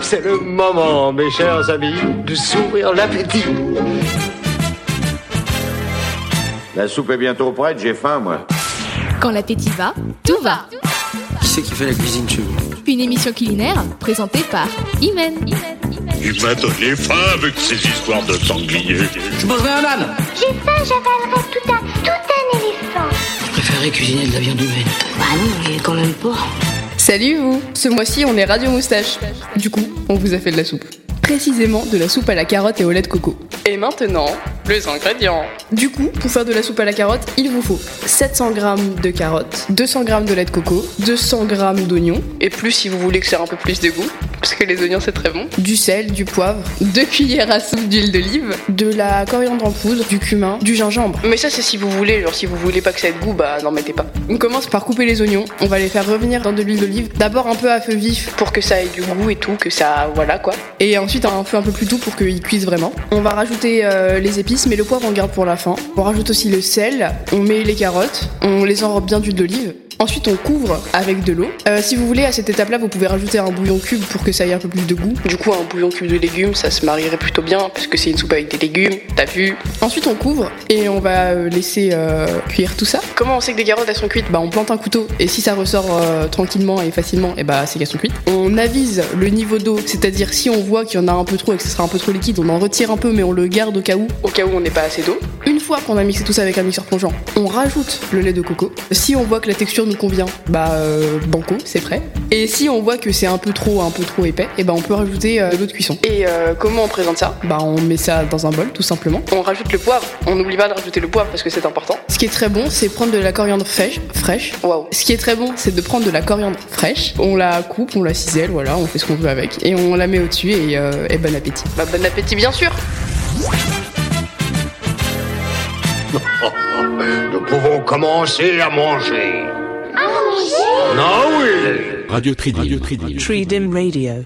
C'est le moment, mes chers amis, de s'ouvrir l'appétit. La soupe est bientôt prête, j'ai faim, moi. Quand l'appétit va, tout va. Qui c'est qui fait la cuisine chez vous Une émission culinaire présentée par Imen. Il m'a donné faim avec ces histoires de sanglier. Je mangerai un âne J'ai faim, j'avalerai tout un, tout un éléphant. Je préférerais cuisiner de la viande humaine. Bah non, mais quand même pas. Salut vous Ce mois-ci, on est Radio Moustache. Du coup, on vous a fait de la soupe. Précisément de la soupe à la carotte et au lait de coco. Et maintenant, les ingrédients. Du coup, pour faire de la soupe à la carotte, il vous faut 700 g de carottes, 200 g de lait de coco, 200 g d'oignons, et plus si vous voulez que ça ait un peu plus de goût, parce que les oignons c'est très bon, du sel, du poivre, 2 cuillères à soupe d'huile d'olive, de la coriandre en poudre, du cumin, du gingembre. Mais ça c'est si vous voulez, genre si vous voulez pas que ça ait de goût, bah n'en mettez pas. On commence par couper les oignons, on va les faire revenir dans de l'huile d'olive, d'abord un peu à feu vif pour que ça ait du goût et tout, que ça voilà quoi. Et ensuite un feu un peu plus doux pour qu'ils cuisent vraiment. On va rajouter euh, les épices, mais le poivre on garde pour la fin. On rajoute aussi le sel, on met les carottes, on les enrobe bien d'huile d'olive. Ensuite, on couvre avec de l'eau. Euh, si vous voulez, à cette étape-là, vous pouvez rajouter un bouillon cube pour que ça ait un peu plus de goût. Du coup, un bouillon cube de légumes, ça se marierait plutôt bien, puisque c'est une soupe avec des légumes, t'as vu. Ensuite, on couvre et on va euh, laisser euh, cuire tout ça. Comment on sait que des carottes elles sont cuites? Bah, on plante un couteau et si ça ressort euh, tranquillement et facilement, et bah c'est qu'elles sont cuites. On avise le niveau d'eau, c'est-à-dire si on voit qu'il y en a un peu trop et que ce sera un peu trop liquide, on en retire un peu, mais on le garde au cas où, au cas où on n'est pas assez d'eau. Une fois qu'on a mixé tout ça avec un mixeur plongeant, on rajoute le lait de coco. Si on voit que la texture nous convient, bah euh, banco, c'est prêt. Et si on voit que c'est un peu trop, un peu trop épais, et bah on peut rajouter euh, de l'eau de cuisson. Et euh, comment on présente ça? Bah on met ça dans un bol, tout simplement. On rajoute le poivre. On n'oublie pas de rajouter le poivre parce que c'est important. Ce qui est très bon, c'est prendre de la coriandre fraîche, fraîche. Waouh. Ce qui est très bon, c'est de prendre de la coriandre fraîche. On la coupe, on la cisèle, voilà, on fait ce qu'on veut avec, et on la met au-dessus et, euh, et bon appétit. Bah bon appétit bien sûr. Nous pouvons commencer à manger. À manger Ah Radio Tridim. Radio Tridim. Tridim Radio.